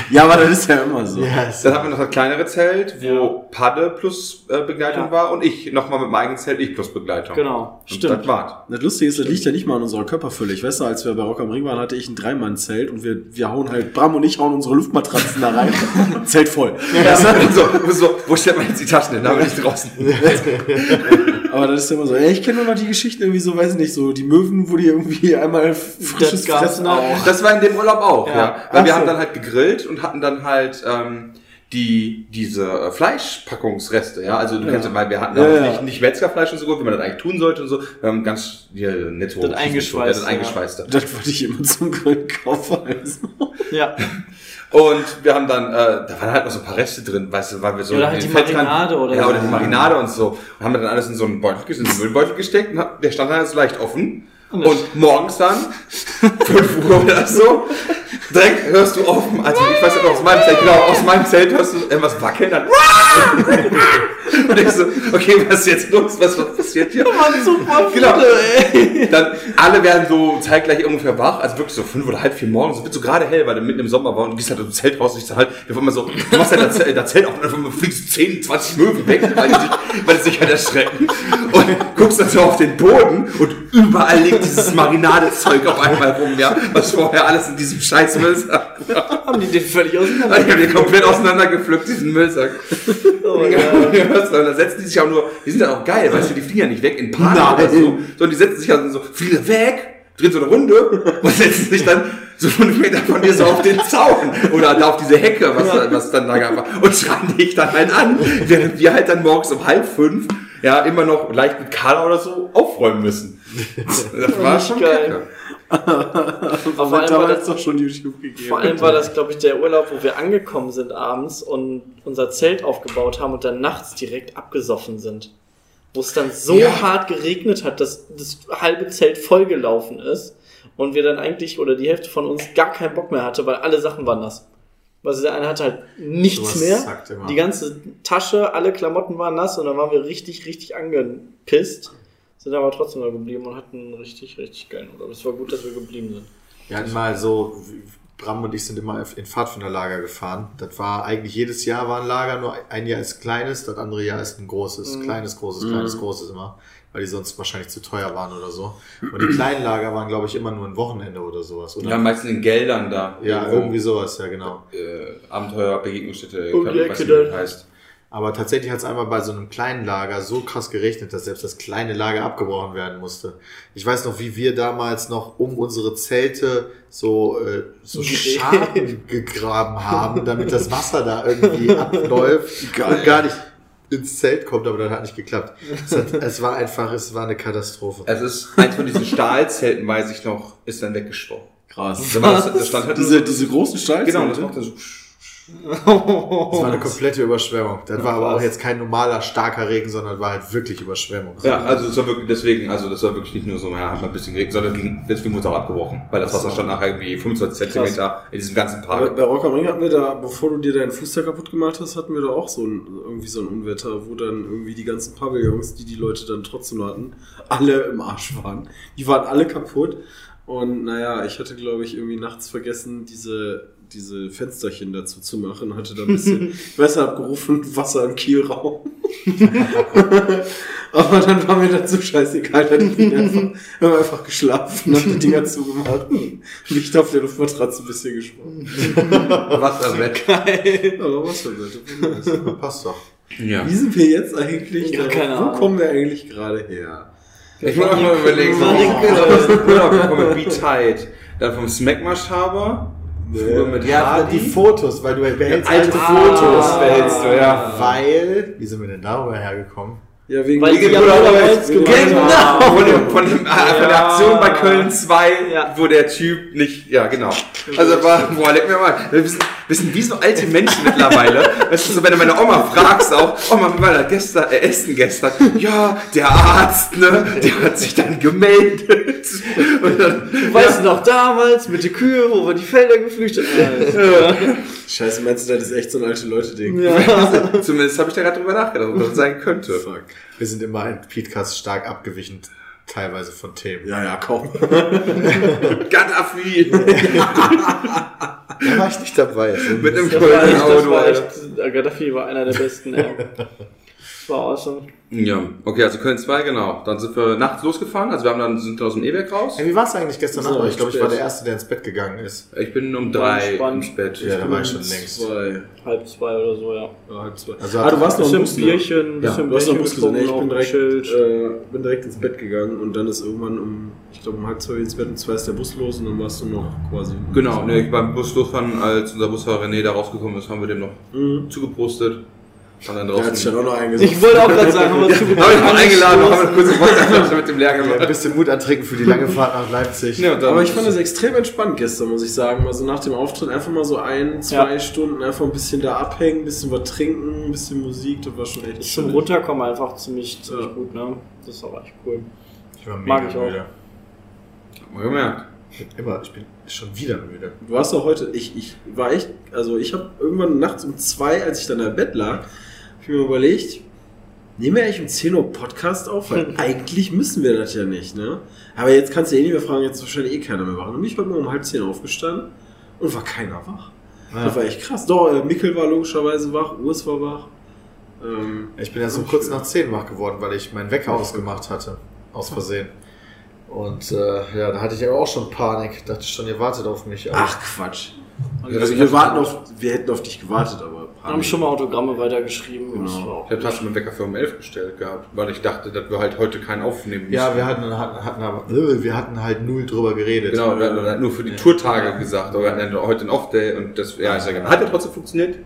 Ja, aber das ist ja immer so. Yes. Dann hatten wir noch das kleinere Zelt, wo Ja. Padde plus äh, Begleitung Ja. war und ich nochmal mit meinem eigenen Zelt, ich plus Begleitung. Genau. Und Stimmt. das war's. Das Lustige ist, das liegt ja nicht mal an unserer Körperfülle. Ich weiß noch, als wir bei Rock am Ring waren, hatte ich ein Dreimann-Zelt und wir, wir hauen halt, Bram und ich hauen unsere Luftmatratzen da rein. Zelt voll. Du? so, so, wo stellt man jetzt die Taschen hin? Da bin ich draußen. Aber das ist ja immer so. Ja, ich kenne nur noch die Geschichten irgendwie so, weiß ich nicht, so die Möwen, wo die irgendwie einmal frisches Das Fressen auch. Das war in dem Urlaub auch, ja. Ja. Weil Ach wir so. haben dann halt gegrillt und hatten dann halt ähm, die diese äh, Fleischpackungsreste, ja. Also du kennst ja, weil wir hatten Ja, auch ja. nicht, nicht Metzgerfleisch und so gut, wie man das eigentlich tun sollte und so. Wir haben ganz hier netto Das eingeschweißte, das eingeschweißte. Das wollte ich immer zum Grillen kaufen. Also. Ja. Und wir haben dann, äh, da waren halt noch so ein paar Reste drin, weißt du, weil wir so Oder halt die Fettrand- Marinade oder ja, oder die Marinade und so. Und haben wir dann alles in so einen Beutel, in so einen Müllbeutel gesteckt und hab, der stand dann jetzt leicht offen. Und Und morgens dann, 5 Uhr oder so, direkt hörst du auf, dem- also ich weiß nicht, aus meinem Zelt, genau, aus meinem Zelt hörst du irgendwas wackeln, dann und ich so, okay, was ist jetzt los, was, was passiert hier? genau. Dann alle werden so zeitgleich ungefähr wach, also wirklich so fünf oder halb vier morgens, es wird so gerade hell, weil du mitten im Sommer war und du gehst halt aus dem Zelt raus und ich so halt, wir waren immer so, du machst halt das Zelt, das Zelt auf und dann fliegst du 10, 20 Möwen weg, weil die sich, weil die sich halt erschrecken und guckst dann so auf den Boden und überall liegt dieses Marinadezeug auf einmal rum, ja, was vorher alles in diesem scheiß Müllsack. Haben die den völlig Ich auseinander? habe den komplett auseinandergepflückt, diesen Müllsack. Oh, Ja, ja. und da setzen die sich auch nur, die sind dann auch geil, weißt du, die fliegen ja nicht weg in Panik oder so, sondern die setzen sich also so, fliegen weg, drehen so eine Runde und setzen sich dann so fünf Meter von dir so auf den Zaun oder da auf diese Hecke, was, was dann da gab, und schreien dich dann halt an, während wir halt dann morgens um halb fünf ja immer noch leicht mit Kader oder so aufräumen müssen. Das war schon geil. kacke. Vor Aber allem, war das, doch schon YouTube gegeben. vor allem war das, glaube ich, der Urlaub, wo wir angekommen sind abends und unser Zelt aufgebaut haben und dann nachts direkt abgesoffen sind. Wo es dann so Ja. hart geregnet hat, dass das halbe Zelt vollgelaufen ist und wir dann eigentlich, oder die Hälfte von uns, gar keinen Bock mehr hatte, weil alle Sachen waren nass. Also der eine hatte halt nichts mehr. Die ganze Tasche, alle Klamotten waren nass und dann waren wir richtig, richtig angepisst. Sind aber trotzdem da geblieben und hatten einen richtig, richtig geilen Urlaub. Es war gut, dass wir geblieben sind. Wir hatten mal so, Bram und ich sind immer in Pfadfinderlager gefahren. Das war eigentlich jedes Jahr war ein Lager, nur ein Jahr ist kleines, das andere Jahr ist ein großes. Kleines, großes, kleines, großes immer. Weil die sonst wahrscheinlich zu teuer waren oder so. Und die kleinen Lager waren, glaube ich, immer nur ein Wochenende oder sowas. Oder? Ja, meistens in Geldern da. ja, Irgendwo. irgendwie sowas, ja genau. Äh, Abenteuer, Begegnungsstätte, Um kann- die weiß Ecke nicht, wie das dann. heißt. Aber tatsächlich hat es einmal bei so einem kleinen Lager so krass geregnet, dass selbst das kleine Lager abgebrochen werden musste. Ich weiß noch, wie wir damals noch um unsere Zelte so, äh, so Schaden gegraben haben, damit das Wasser da irgendwie abläuft und gar nicht ins Zelt kommt, aber das hat nicht geklappt. Es, hat, es war einfach, es war eine Katastrophe. Es ist eins von diesen Stahlzelten, weiß ich noch, ist dann weggestorben. Krass. Das, das stand halt Diese, diese großen Stahlzelte. Genau, das macht dann so. Es war eine komplette Überschwemmung. Das war aber auch jetzt kein normaler, starker Regen, sondern war halt wirklich Überschwemmung. Ja, also das war wirklich deswegen, also das war wirklich nicht nur so, ja, hat mal ein bisschen geregnet, sondern ging, deswegen wurde es auch abgebrochen, weil das Wasser stand nachher irgendwie 25 Zentimeter in diesem ganzen Bei, Park. bei Rock am Ring hatten wir da, bevor du dir deinen Fuß da kaputt gemacht hast, hatten wir da auch so ein, irgendwie so ein Unwetter, wo dann irgendwie die ganzen Pavillons, die die Leute dann trotzdem hatten, alle im Arsch waren. Die waren alle kaputt. Und naja, ich hatte, glaube ich, irgendwie nachts vergessen, diese, diese Fensterchen dazu zu machen. Hatte da ein bisschen Wasser abgerufen, Wasser im Kielraum. Aber dann war mir das so scheißegal, dann ich einfach, hab einfach geschlafen, hab die Dinger zugemacht und Licht auf der Luftmatratze ein bisschen gesprochen. Wasser weg. Aber was für Leute. Passt doch. Ja. Wie sind wir jetzt eigentlich? Ja, da? keine Wo kommen wir eigentlich gerade her? Ich muss auch mal überlegen, so, gekommen, Be Tight. Dann vom Smackmash-Haber. Früher mit Ja, Hardy. die Fotos, weil du behältst alte Fotos behältst du, ja. Weil, wie sind wir denn darüber hergekommen? Ja, wegen Weil ja Oder- damals wegen- gemacht Genau, von, dem, von, dem, äh, von der Aktion bei Köln 2, Ja. wo der Typ nicht, ja genau. Also war, boah, leck mir mal, wir sind, wir sind wie so alte Menschen mittlerweile. Das ist so, wenn du meine Oma fragst auch, Oma, wie war das gestern, äh, Essen gestern? Ja, der Arzt, ne, der hat sich dann gemeldet. Und dann, Weißt du noch damals mit den Kühe, wo wir die Felder geflüchtet haben? Scheiße, meinst du, das ist echt so ein alte Leute-Ding? Ja. zumindest habe ich da gerade drüber nachgedacht, ob das sein könnte. Fuck. Wir sind immer in Podcast stark abgewichen, teilweise von Themen. Ja, ja, kaum. Gaddafi Da war ich nicht dabei. mit einem das Auto. Gaddafi war einer der besten, ey. War awesome. Ja, okay, also Köln 2, genau. Dann sind wir nachts losgefahren, also wir haben dann, sind dann aus dem E-Werk raus. Hey, wie war es eigentlich gestern So, Nacht? Ich glaube, ich war der Erste, der ins Bett gegangen ist. Ich bin um War drei entspannt. ins Bett. Ja, da war ich schon längst. Zwei. Halb zwei oder so, ja. Ja, halb zwei. Also ah, du warst noch im Bisschen? Bierchen, bisschen Du hast noch im Bierchen Bus gesehen, ne? ich bin getrunken, direkt, äh, bin direkt ins Bett gegangen und dann ist irgendwann um, ich glaube um halb zwei ins Bett und zwei ist der Bus los und dann warst du noch quasi. Genau, ne, beim Bus losfahren, als unser Busfahrer René da rausgekommen ist, haben wir dem noch Mhm. zugepostet. Und dann Der hat sich auch noch eingesetzt. Ich wollte auch gerade sagen, haben wir zu Habe ich mal eingeladen haben eine kurze Podcast mit dem leer Ja, ein gemacht. bisschen Mut antrinken für die lange Fahrt nach Leipzig. Ja, Aber ich fand das extrem entspannt gestern, muss ich sagen. Also nach dem Auftritt einfach mal so ein, zwei Ja. Stunden einfach ein bisschen da abhängen, ein bisschen was trinken, ein bisschen Musik, das war schon echt Zum. Runterkommen einfach ziemlich, ziemlich Ja. gut, ne? Das auch echt cool. Ich war Mag ich auch. müde. Mal gemerkt. Ich bin immer, ich bin schon wieder müde. Du warst auch heute, ich, ich war echt, also ich habe irgendwann nachts um zwei, als ich dann im Bett lag, ich mir überlegt, nehmen wir eigentlich um 10 Uhr Podcast auf? Weil eigentlich müssen wir das ja nicht, ne? Aber jetzt kannst du eh nicht mehr fragen, jetzt wahrscheinlich eh keiner mehr wach. Und bin ich heute Morgen um halb zehn aufgestanden und war keiner wach. Das war echt krass. Doch, äh, Mikkel war logischerweise wach, Urs war wach. Ähm, Ich bin erst um kurz nach 10 wach geworden, weil ich meinen Wecker ausgemacht hatte. Aus Versehen. Und äh, ja, da hatte ich aber auch schon Panik. Dachte schon, ihr wartet auf mich. ach Quatsch. Ja, wir warten auf, wir hätten auf dich gewartet, aber. Wir haben schon mal Autogramme weitergeschrieben. Genau. Das war auch Ich habe trotzdem einen Wecker für um 11 gestellt gehabt, weil ich dachte, dass wir halt heute keinen aufnehmen müssen. Ja, wir hatten, hatten, hatten aber, äh, wir hatten halt null drüber geredet. Genau, wir hatten halt nur für die Tourtage gesagt, aber wir hatten dann heute einen Off-Day und das, ja, ist ja genau. Hat ja trotzdem funktioniert.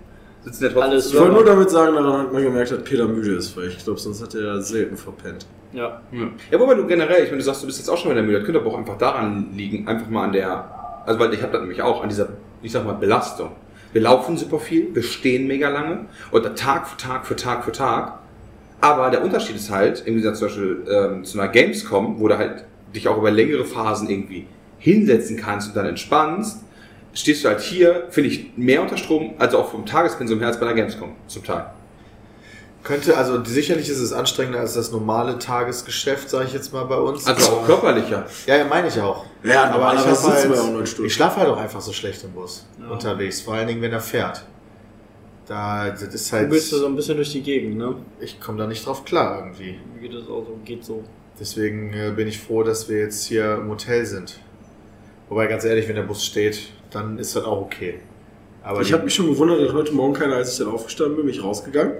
sitzen ja trotzdem Alles Ich wollte nur damit sagen, daran hat man gemerkt, dass Peter müde ist, weil ich glaube, sonst hat er selten verpennt. Ja. Ja, wobei du generell, ich meine, du sagst, du bist jetzt auch schon wieder müde. Das könnte aber auch einfach daran liegen, einfach mal an der, also weil ich habe das nämlich auch, an dieser, ich sag mal, Belastung. Wir laufen super viel, wir stehen mega lange oder Tag für Tag für Tag für Tag. Aber der Unterschied ist halt, im Gegensatz zum Beispiel ähm, zu einer Gamescom, wo du halt dich auch über längere Phasen irgendwie hinsetzen kannst und dann entspannst, stehst du halt hier, finde ich, mehr unter Strom, also auch vom Tagespensum her als bei der Gamescom zum Teil. Könnte, also sicherlich ist es anstrengender als das normale Tagesgeschäft, sage ich jetzt mal bei uns. Also auch körperlicher. Ja, ja, meine ich auch. Ja, aber ich, hab halt, auch neun Stunden. ich schlafe halt auch einfach so schlecht im Bus unterwegs, vor allen Dingen, wenn er fährt. Da, das ist Du halt, bist so ein bisschen durch die Gegend, ne? ich komme da nicht drauf klar irgendwie. Geht das auch so, geht so. Deswegen äh, bin ich froh, dass wir jetzt hier im Hotel sind. Wobei, ganz ehrlich, wenn der Bus steht, dann ist das auch okay. Aber Ich habe mich schon gewundert, dass heute Morgen keiner, als ich dann aufgestanden bin, bin ich rausgegangen.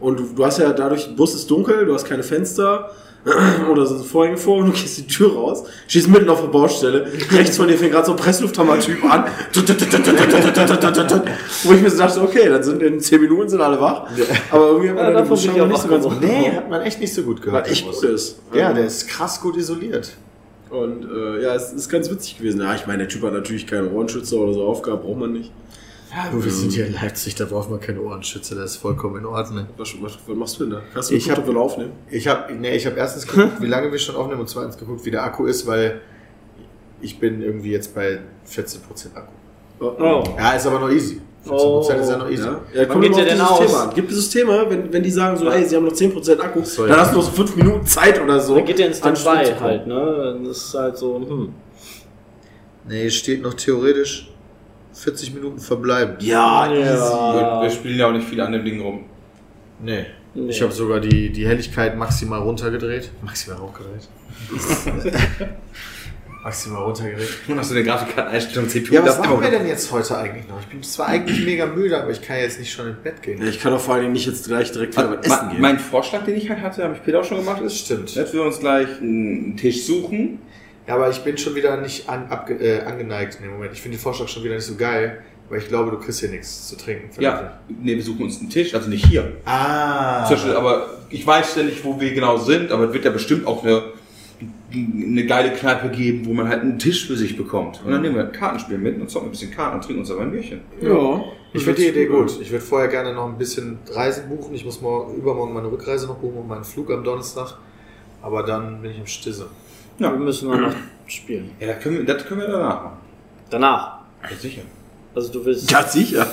Und du, du hast ja dadurch, der Bus ist dunkel, du hast keine Fenster oder so Vorhänge vor und du gehst die Tür raus, stehst mitten auf der Baustelle, rechts von dir fängt gerade so ein Presslufthammer-Typ an, wo ich mir so dachte, okay, dann sind in 10 Minuten sind alle wach, aber irgendwie hat man Ja, dann davon auch nicht so ganz geworden. Nee, hat man echt nicht so gut gehört. Echt gut ist. Ja, der ist krass gut isoliert. Und äh, ja, es ist ganz witzig gewesen. Ja, ich meine, der Typ hat natürlich keine Ohrenschützer oder so aufgehabt, braucht man nicht. Ja, wir sind hier in Leipzig, da braucht man keine Ohrenschütze, das ist vollkommen in Ordnung. Was, was, was machst du denn da? Hast du Ich geguckt, hab- ob wir aufnehmen? Ich habe nee, ich hab erstens geguckt, wie lange wir schon aufnehmen und zweitens geguckt, wie der Akku ist, weil ich bin irgendwie jetzt bei 14% Akku. Oh. Ja, ist aber noch easy. 14% Oh. ist ja noch easy. Ja, ja Wann kommt immer auf denn dieses aus? Thema an. Gibt es Systeme, wenn, wenn die sagen so, ey, sie haben noch 10% Akku, So, dann ja. hast du noch so 5 Minuten Zeit oder so. Dann geht der ins Standby halt, ne? Dann ist es halt so, hm. Nee, steht noch theoretisch 40 Minuten verbleiben. Ja, Wir, Ja. wir spielen ja auch nicht viel an dem Ding rum. Nee. Nee. Ich habe sogar die, die Helligkeit maximal runtergedreht. Maximal hochgedreht. maximal runtergedreht. Und hast du eine Grafikkarteneinstellung CPU? Ja, was das machen wir auch. denn jetzt heute eigentlich noch? Ich bin zwar eigentlich mega müde, aber ich kann jetzt nicht schon ins Bett gehen. Ja, ich kann doch vor allen Dingen nicht jetzt gleich direkt wieder was essen gehen. mein Vorschlag, den ich halt hatte, habe ich Peter auch schon gemacht, ist, Stimmt. dass wir uns gleich einen Tisch suchen. Ja, aber ich bin schon wieder nicht an, abge, äh, angeneigt in dem Moment. Ich finde den Vorschlag schon wieder nicht so geil, weil ich glaube, du kriegst hier nichts zu trinken. Ja, nee, wir suchen uns einen Tisch, also nicht hier. Ah. Beispiel, aber ich weiß ja nicht, wo wir genau sind, aber es wird ja bestimmt auch eine, eine geile Kneipe geben, wo man halt einen Tisch für sich bekommt. Und dann nehmen wir ein Kartenspiel mit und zocken ein bisschen Karten und trinken uns aber ein Bierchen. ja. Ich finde die Idee gut. Ich würde vorher gerne noch ein bisschen Reisen buchen. Ich muss morgen, übermorgen meine Rückreise noch buchen und meinen Flug am Donnerstag. Aber dann bin ich im Stisse. Wir müssen auch noch spielen. Ja, das können wir, das können wir danach machen. Danach. Ja, sicher. Also du willst Ja, sicher.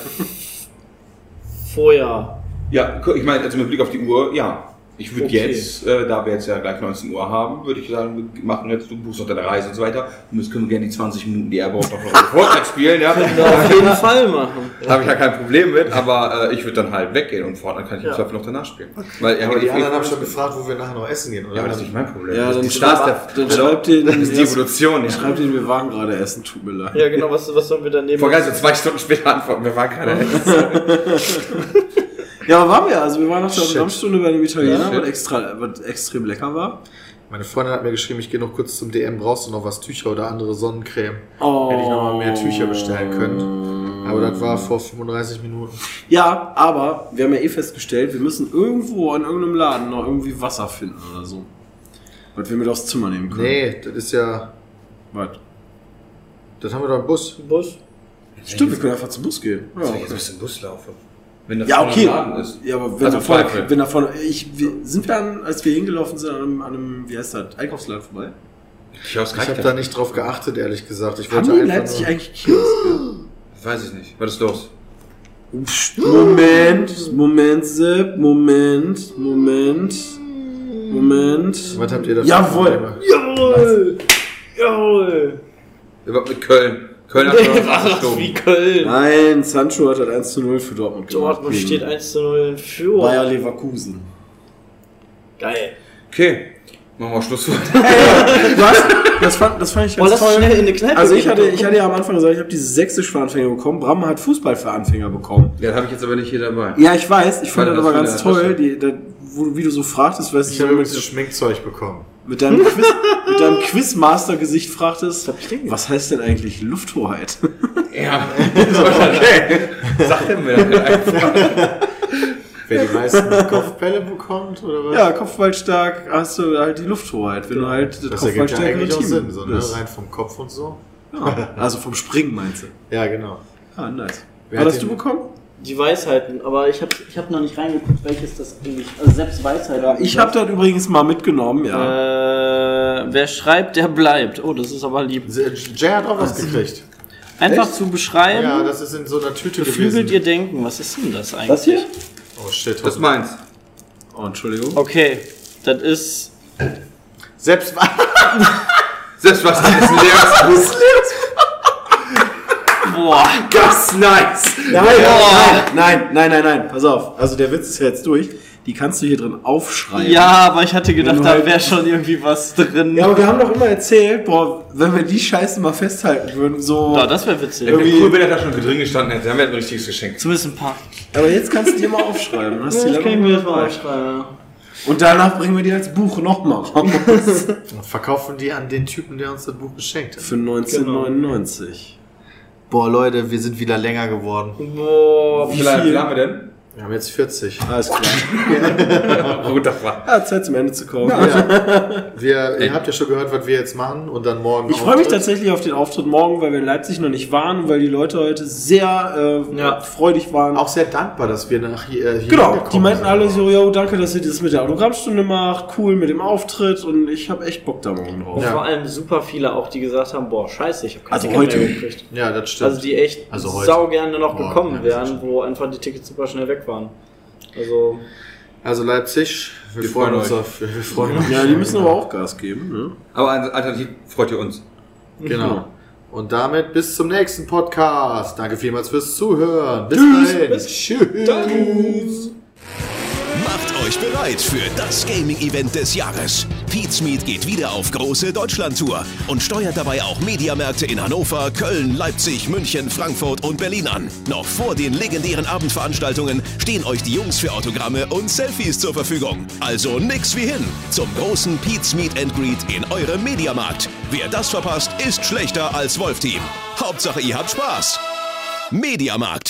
vorher. Ja, ich meine, also mit Blick auf die Uhr, ja. Ich würde Okay. jetzt, äh, da wir jetzt ja gleich 19 Uhr haben, würde ich sagen, wir machen jetzt, du buchst noch deine Reise und so weiter. Und jetzt können wir gerne die 20 Minuten, die er braucht, noch Fortnite spielen, ja. Auf jeden Fall machen. Da habe ich ja kein Problem mit, aber äh, ich würde dann halt weggehen und Fortnite kann ich im Ja. Zweifel noch danach spielen. Weil er Aber hat die eh- anderen haben schon gefragt, wo wir nachher noch essen gehen, oder? Ja, aber das ist nicht mein Problem. Ja, das dann, ist die Start der, dann schreibt den, das ist die Evolution. Ja. schreibt den, wir waren gerade essen, tut mir leid. Ja, genau, was, was sollen wir dann nehmen? Vor so zwei Stunden später antworten, wir waren keine Ja, waren wir. Also wir waren nach der Shit. Autogrammstunde bei einem Italiener, Ja. was, extra, was extrem lecker war. Meine Freundin hat mir geschrieben, ich gehe noch kurz zum DM, brauchst du noch was, Tücher oder andere Sonnencreme? Oh. Hätte ich noch mal mehr Tücher bestellen können. Aber das war vor 35 Minuten. Ja, aber wir haben ja eh festgestellt, wir müssen irgendwo in irgendeinem Laden noch irgendwie Wasser finden oder so. Was wir mit aufs Zimmer nehmen können. Nee, das ist ja. Was? Das haben wir doch im Bus. Bus? Stimmt, wir können einfach zum Bus gehen. Ja, ich jetzt den Bus laufen? Wenn das ja vorne okay. Laden ist. Ja, aber wenn Also da vorne, wenn da vorne, ich, wir, sind wir an, als wir hingelaufen sind, an einem, an einem wie heißt das, Einkaufsladen vorbei? Kiosk Ich habe da nicht drauf geachtet, ehrlich gesagt. Ich Haben wollte einfach Leipzig nur, eigentlich Kioske? Weiß ich nicht. Was ist los? Moment, Moment, Sepp, Moment, Moment, Moment. Was habt ihr da Jawohl. Jawohl! Jawohl! Überhaupt mit Köln. Köln hat Ach, abgeschoben. wie Köln! Nein, Sancho hat das 1 zu 0 für Dortmund gemacht. Dortmund gegen steht 1 zu 0 in Führung. Bayer Leverkusen. Geil. Okay. Machen wir Schluss. Du hast, das, fand, das fand ich ganz toll. schnell in eine Kneipe also ich hatte, ich hatte ja am Anfang gesagt, ich habe dieses Sächsisch für Anfänger bekommen. Bram hat Fußball für Anfänger bekommen. Ja, habe ich jetzt aber nicht hier dabei. Ja, ich weiß. Ich fand das das aber ganz toll, die, da, wo, wie du so fragtest, weißt Ich du, habe so übrigens mit, Schminkzeug bekommen. mit deinem, Quiz, mit deinem Quizmaster-Gesicht fragtest, ich was heißt denn eigentlich Lufthoheit? Ja, okay. Sag denn mir das einfach. Wer die meisten Kopfbälle bekommt, oder was? ja, Kopfballstark hast du halt die Lufthoheit, wenn du halt das das ergibt ja eigentlich auch Team Sinn, so, ne? bist. rein vom Kopf und so. Ja, also vom Springen meinst du? Ja, genau. Ah, nice. Wer hast du bekommen? Die Weisheiten, aber ich habe ich hab noch nicht reingeguckt, welches das eigentlich. Also selbst Weisheiten. Ja, ich habe das übrigens mal mitgenommen, ja. Äh, wer schreibt, der bleibt. Oh, das ist aber lieb. Jay hat auch was gekriegt. Einfach Echt? zu beschreiben, Ja, das ist in so einer Tüte beflügelt gewesen. ihr Denken. Was ist denn das eigentlich? Das hier? Oh shit. Das ist meins. Oh, Entschuldigung. Okay, das ist. Selbst Selbst was das ist ein leeres Boah. Ganz nice. Nein, nein, nein, nein, nein, nein, pass auf. Also der Witz ist ja jetzt durch. Die kannst du hier drin aufschreiben. Ja, aber ich hatte gedacht, da halt- wäre schon irgendwie was drin. Ja, aber wir haben doch immer erzählt, boah, wenn wir die Scheiße mal festhalten würden, so. Ja, das wäre witzig. Wäre cool, wenn er da schon drin gestanden hätte. Dann wäre ein richtiges Geschenk. Zumindest ein paar. Aber jetzt kannst du die mal aufschreiben. Hast die Das kann ich mir das mal aufschreiben. Und danach bringen wir die als Buch nochmal raus. verkaufen die an den Typen, der uns das Buch geschenkt hat. Für 1999. Boah, Leute, wir sind wieder länger geworden. Boah, Wie viel haben wir denn? Wir haben jetzt 40. Alles klar. Gut, das war. Ja, Zeit zum Ende zu kommen. Wir, ihr habt ja schon gehört, was wir jetzt machen und dann morgen. Ich freue mich tatsächlich auf den Auftritt morgen, weil wir in Leipzig noch nicht waren und weil die Leute heute sehr äh, Ja. freudig waren. auch sehr dankbar, dass wir nach hier, äh, hier Genau, gekommen die meinten sind. alle so, yo, danke, dass ihr das mit der Autogrammstunde macht, cool mit dem Auftritt und ich habe echt Bock da morgen drauf. Ja. Vor allem super viele auch, die gesagt haben, boah, scheiße, ich habe keine Also Ticket heute. mehr gekriegt. Ja, das stimmt. Also die echt Also sau gerne noch Morgen, gekommen ja, wären, wo einfach die Tickets super schnell weg waren. Also, Also Leipzig, wir, Wir freuen freuen uns euch. auf. Wir freuen uns. Ja, die müssen aber auch Gas geben, ne? Aber alternativ freut ihr uns. Genau. Und damit bis zum nächsten Podcast. Danke vielmals fürs Zuhören. Bis dahin. Tschüss. Macht euch bereit für das Gaming-Event des Jahres. Pete's Meet geht wieder auf große Deutschland-Tour und steuert dabei auch Mediamärkte in Hannover, Köln, Leipzig, München, Frankfurt und Berlin an. Noch vor den legendären Abendveranstaltungen stehen euch die Jungs für Autogramme und Selfies zur Verfügung. Also nix wie hin zum großen Pete's Meet and Greet in eurem Mediamarkt. Wer das verpasst, ist schlechter als Wolf Team. Hauptsache ihr habt Spaß. Mediamarkt.